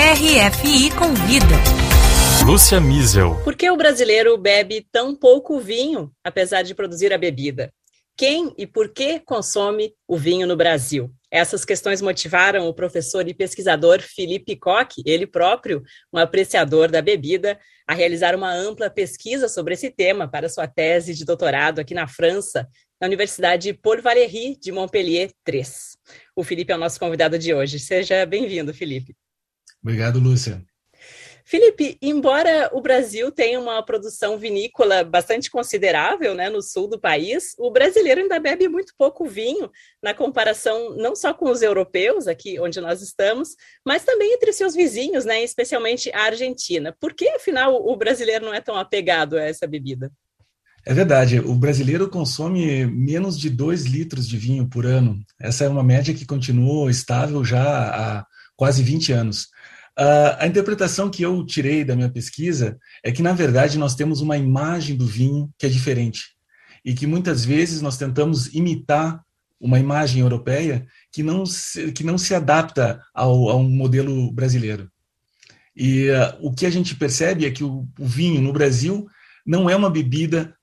RFI Convida. Lúcia Miesel. Por que o brasileiro bebe tão pouco vinho, apesar de produzir a bebida? Quem e por que consome o vinho no Brasil? Essas questões motivaram o professor e pesquisador Felipe Koch, ele próprio, um apreciador da bebida, a realizar uma ampla pesquisa sobre esse tema para sua tese de doutorado aqui na França, na Universidade Paul Valéry de Montpellier III. O Felipe é o nosso convidado de hoje. Seja bem-vindo, Felipe. Obrigado, Lúcia. Felipe, embora o Brasil tenha uma produção vinícola bastante considerável né, no sul do país, o brasileiro ainda bebe muito pouco vinho na comparação não só com os europeus, aqui onde nós estamos, mas também entre seus vizinhos, né, especialmente a Argentina. Por que, afinal, o brasileiro não é tão apegado a essa bebida? É verdade, o brasileiro consome menos de 2 litros de vinho por ano. Essa é uma média que continuou estável já há quase 20 anos. Uh, a interpretação que eu tirei da minha pesquisa é que, na verdade, nós temos uma imagem do vinho que é diferente e que muitas vezes nós tentamos imitar uma imagem europeia que não se, que não se adapta ao, ao modelo brasileiro. E uh, o que a gente percebe é que o, o vinho no Brasil não é uma bebida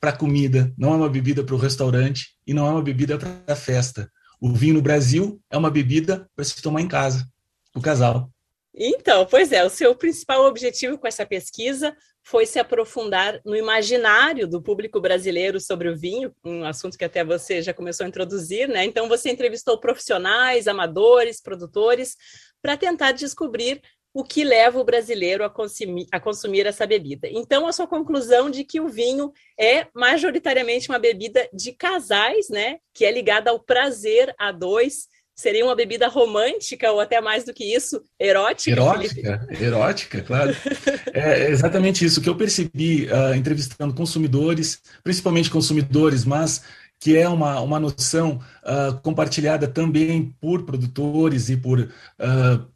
para comida, não é uma bebida para o restaurante e não é uma bebida para festa. O vinho no Brasil é uma bebida para se tomar em casa, o casal. Então, pois é, o seu principal objetivo com essa pesquisa foi se aprofundar no imaginário do público brasileiro sobre o vinho, um assunto que até você já começou a introduzir, né? Então, você entrevistou profissionais, amadores, produtores, para tentar descobrir o que leva o brasileiro a consumir, a consumir essa bebida. Então, a sua conclusão de que o vinho é majoritariamente uma bebida de casais, né? Que é ligada ao prazer a dois Seria uma bebida romântica ou até mais do que isso, erótica? Erótica, Felipe? erótica, claro. É exatamente isso que eu percebi uh, entrevistando consumidores, principalmente consumidores, mas que é uma, uma noção uh, compartilhada também por produtores e por uh,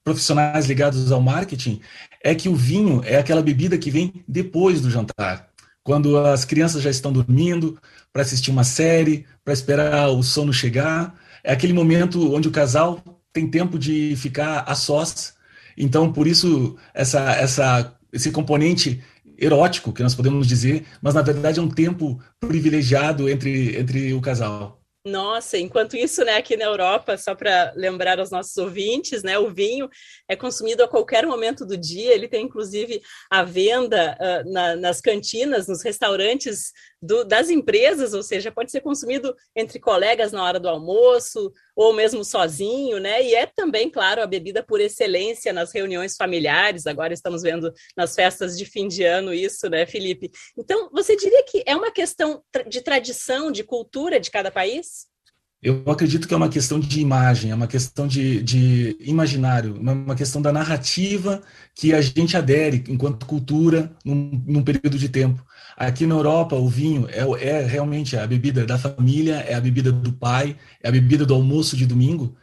profissionais ligados ao marketing, é que o vinho é aquela bebida que vem depois do jantar, quando as crianças já estão dormindo, para assistir uma série, para esperar o sono chegar é aquele momento onde o casal tem tempo de ficar a sós. Então, por isso, essa, essa, esse componente erótico, que nós podemos dizer, mas na verdade é um tempo privilegiado entre, entre o casal. Nossa, enquanto isso, né, aqui na Europa, só para lembrar aos nossos ouvintes, né, o vinho é consumido a qualquer momento do dia, ele tem inclusive a venda uh, na, nas cantinas, nos restaurantes do, das empresas, ou seja, pode ser consumido entre colegas na hora do almoço, ou mesmo sozinho, né? E é também, claro, a bebida por excelência nas reuniões familiares. Agora estamos vendo nas festas de fim de ano isso, né, Felipe? Então, você diria que é uma questão de tradição, de cultura de cada país? Eu acredito que é uma questão de imagem, é uma questão de, de imaginário, uma questão da narrativa que a gente adere enquanto cultura num, num período de tempo. Aqui na Europa, o vinho é, é, realmente a bebida da família, é a bebida do pai, é a bebida do almoço de domingo.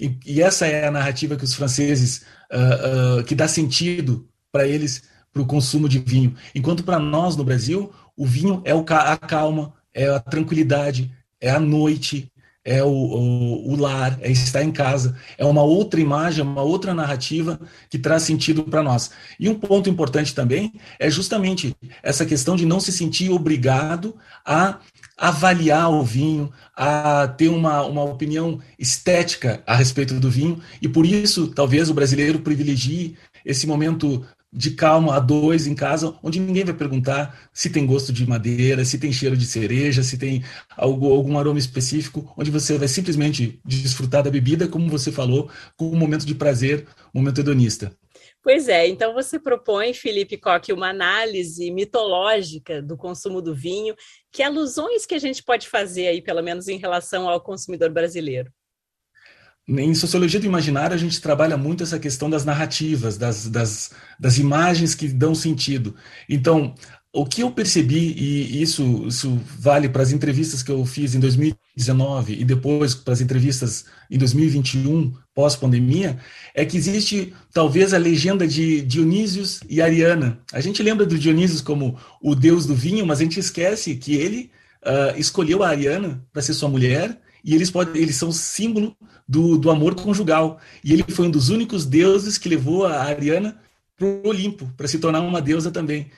E, e essa é a narrativa que os franceses, uh, uh, que dá sentido para eles, para o consumo de vinho. Enquanto para nós, no Brasil, o vinho é o, a calma, é a tranquilidade, é a noite, é o, o, o, lar, é estar em casa, é uma outra imagem, uma outra narrativa que traz sentido para nós. E um ponto importante também é justamente essa questão de não se sentir obrigado a avaliar o vinho, a ter uma, uma opinião estética a respeito do vinho, e por isso talvez o brasileiro privilegie esse momento de calma a dois em casa, onde ninguém vai perguntar se tem gosto de madeira, se tem cheiro de cereja, se tem algo, algum aroma específico, onde você vai simplesmente desfrutar da bebida, como você falou, com um momento de prazer, um momento hedonista. Pois é, então você propõe, Felipe Coque, uma análise mitológica do consumo do vinho, que alusões que a gente pode fazer aí, pelo menos em relação ao consumidor brasileiro? Em sociologia do imaginário, a gente trabalha muito essa questão das narrativas, das, das, das imagens que dão sentido. Então, o que eu percebi, e isso, isso vale para as entrevistas que eu fiz em 2019 e depois para as entrevistas em 2021, pós-pandemia, é que existe talvez a legenda de Dionísios e Ariana. A gente lembra do Dionísios como o deus do vinho, mas a gente esquece que ele uh, escolheu a Ariana para ser sua mulher e eles podem, eles são símbolo do, do amor conjugal. E ele foi um dos únicos deuses que levou a Ariana para o Olimpo, para se tornar uma deusa também.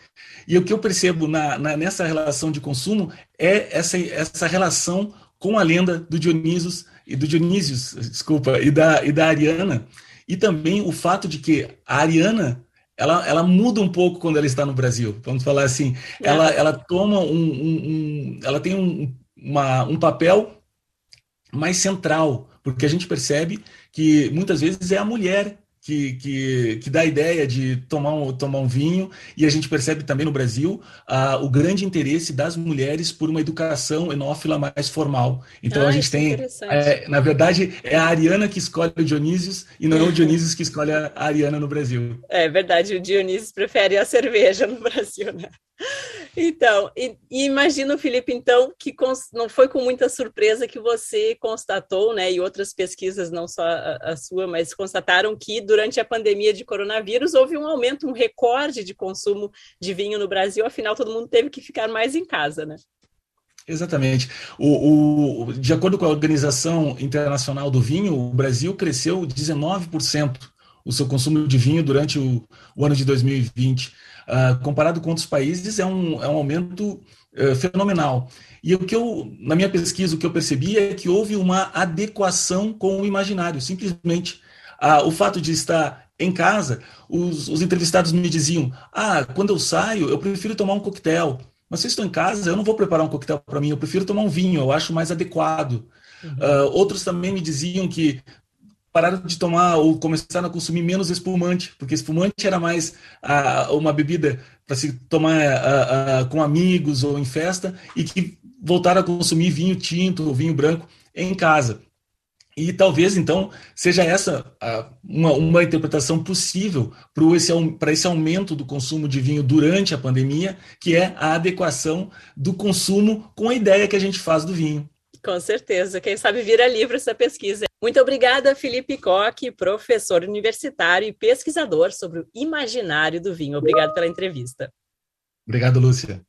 E o que eu percebo na, na, nessa relação de consumo é essa, essa relação com a lenda do Dionísios e do Dionísios, desculpa, e da, e da Ariana, e também o fato de que a Ariana ela, ela muda um pouco quando ela está no Brasil. Vamos falar assim, é. ela, ela toma um, um, um ela tem um, uma, um papel mais central, porque a gente percebe que muitas vezes é a mulher que, que, que dá a ideia de tomar um, tomar um vinho, e a gente percebe também no Brasil o grande interesse das mulheres por uma educação enófila mais formal. Então ah, a gente tem, é, na verdade, é a Ariana que escolhe o Dionísio e não é o Dionísio que escolhe a Ariana no Brasil. É verdade, o Dionísio prefere a cerveja no Brasil, né? Então, e, e imagino, Felipe, então, que não foi com muita surpresa que você constatou, né, e outras pesquisas, não só a, a, sua, mas constataram que durante a pandemia de coronavírus houve um aumento, um recorde de consumo de vinho no Brasil, afinal todo mundo teve que ficar mais em casa, né? Exatamente. O, o, de acordo com a Organização Internacional do Vinho, o Brasil cresceu 19% o seu consumo de vinho durante o, o ano de 2020. Uh, comparado com outros países, é um, é um aumento uh, fenomenal. E o que eu, na minha pesquisa, o que eu percebi é que houve uma adequação com o imaginário. Simplesmente uh, o fato de estar em casa, os, os entrevistados me diziam: Ah, quando eu saio, eu prefiro tomar um coquetel. Mas se eu estou em casa, eu não vou preparar um coquetel para mim, eu prefiro tomar um vinho, eu acho mais adequado. Uhum. Uh, outros também me diziam que pararam de tomar ou começaram a consumir menos espumante, porque espumante era mais uh, uma bebida para se tomar uh, uh, com amigos ou em festa, e que voltaram a consumir vinho tinto ou vinho branco em casa. E talvez, então, seja essa uma, uma interpretação possível para esse, esse aumento do consumo de vinho durante a pandemia, que é a adequação do consumo com a ideia que a gente faz do vinho. Com certeza. Quem sabe vira livro essa pesquisa. Muito obrigada, Felipe Coque, professor universitário e pesquisador sobre o imaginário do vinho. Obrigado pela entrevista. Obrigado, Lúcia.